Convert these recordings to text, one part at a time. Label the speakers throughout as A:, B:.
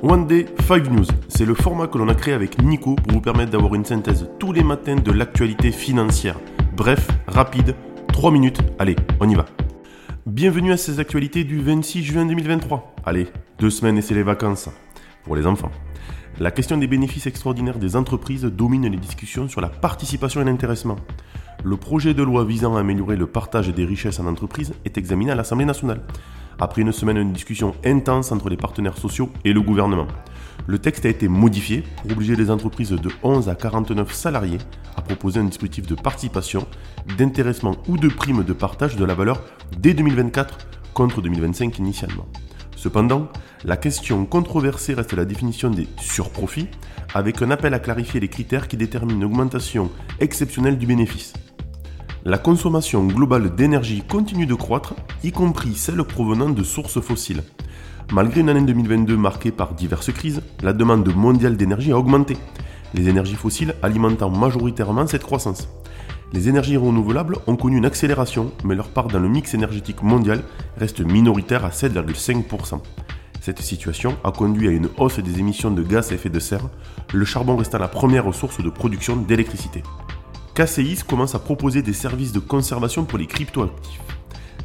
A: One Day 5 News, c'est le format que l'on a créé avec Nico pour vous permettre d'avoir une synthèse tous les matins de l'actualité financière. Bref, rapide, 3 minutes, allez, on y va. Bienvenue à ces actualités du 26 juin 2023. Allez, deux semaines et c'est les vacances pour les enfants. La question des bénéfices extraordinaires des entreprises domine les discussions sur la participation et l'intéressement. Le projet de loi visant à améliorer le partage des richesses en entreprise est examiné à l'Assemblée nationale après une semaine de discussion intense entre les partenaires sociaux et le gouvernement. Le texte a été modifié pour obliger les entreprises de 11 à 49 salariés à proposer un dispositif de participation, d'intéressement ou de prime de partage de la valeur dès 2024 contre 2025 initialement. Cependant, la question controversée reste la définition des surprofits, avec un appel à clarifier les critères qui déterminent une augmentation exceptionnelle du bénéfice. La consommation globale d'énergie continue de croître, y compris celle provenant de sources fossiles. Malgré une année 2022 marquée par diverses crises, la demande mondiale d'énergie a augmenté, les énergies fossiles alimentant majoritairement cette croissance. Les énergies renouvelables ont connu une accélération, mais leur part dans le mix énergétique mondial reste minoritaire à 7,5%. Cette situation a conduit à une hausse des émissions de gaz à effet de serre, le charbon restant la première source de production d'électricité. KCIS commence à proposer des services de conservation pour les cryptoactifs.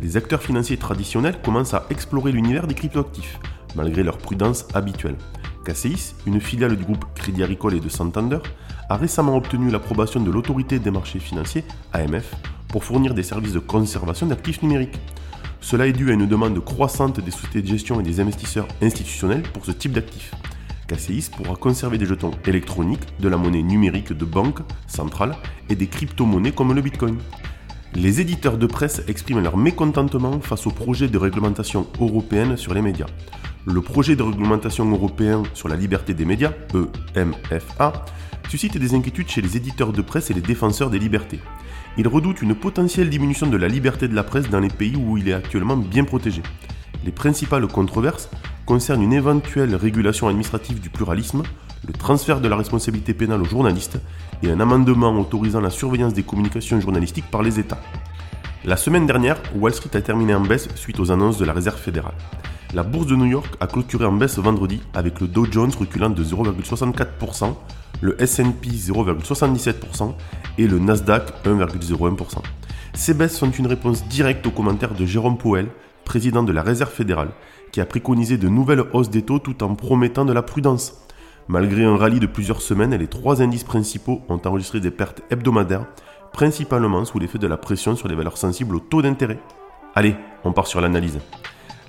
A: Les acteurs financiers traditionnels commencent à explorer l'univers des cryptoactifs, malgré leur prudence habituelle. KCIS, une filiale du groupe Crédit Agricole et de Santander, a récemment obtenu l'approbation de l'autorité des marchés financiers, AMF, pour fournir des services de conservation d'actifs numériques. Cela est dû à une demande croissante des sociétés de gestion et des investisseurs institutionnels pour ce type d'actifs. Pourra conserver des jetons électroniques, de la monnaie numérique de banque centrale et des crypto-monnaies comme le Bitcoin. Les éditeurs de presse expriment leur mécontentement face au projet de réglementation européenne sur les médias. Le projet de réglementation européen sur la liberté des médias, EMFA, suscite des inquiétudes chez les éditeurs de presse et les défenseurs des libertés. Ils redoutent une potentielle diminution de la liberté de la presse dans les pays où il est actuellement bien protégé. Les principales controverses concerne une éventuelle régulation administrative du pluralisme, le transfert de la responsabilité pénale aux journalistes et un amendement autorisant la surveillance des communications journalistiques par les États. La semaine dernière, Wall Street a terminé en baisse suite aux annonces de la Réserve fédérale. La bourse de New York a clôturé en baisse vendredi avec le Dow Jones reculant de 0,64%, le SP 0,77% et le Nasdaq 1,01%. Ces baisses sont une réponse directe aux commentaires de Jérôme Powell, président de la Réserve fédérale, qui a préconisé de nouvelles hausses des taux tout en promettant de la prudence. Malgré un rallye de plusieurs semaines, les trois indices principaux ont enregistré des pertes hebdomadaires, principalement sous l'effet de la pression sur les valeurs sensibles au taux d'intérêt. Allez, on part sur l'analyse.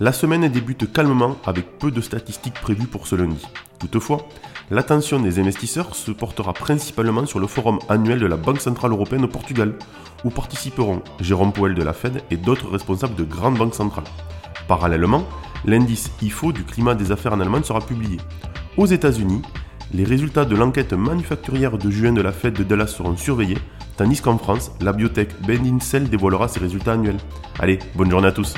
A: La semaine débute calmement avec peu de statistiques prévues pour ce lundi. Toutefois, l'attention des investisseurs se portera principalement sur le forum annuel de la Banque Centrale Européenne au Portugal, où participeront Jérôme Powell de la Fed et d'autres responsables de grandes banques centrales. Parallèlement, l'indice IFO du climat des affaires en Allemagne sera publié. Aux États-Unis, les résultats de l'enquête manufacturière de juin de la Fed de Dallas seront surveillés, tandis qu'en France, la biotech Ben Incel dévoilera ses résultats annuels. Allez, bonne journée à tous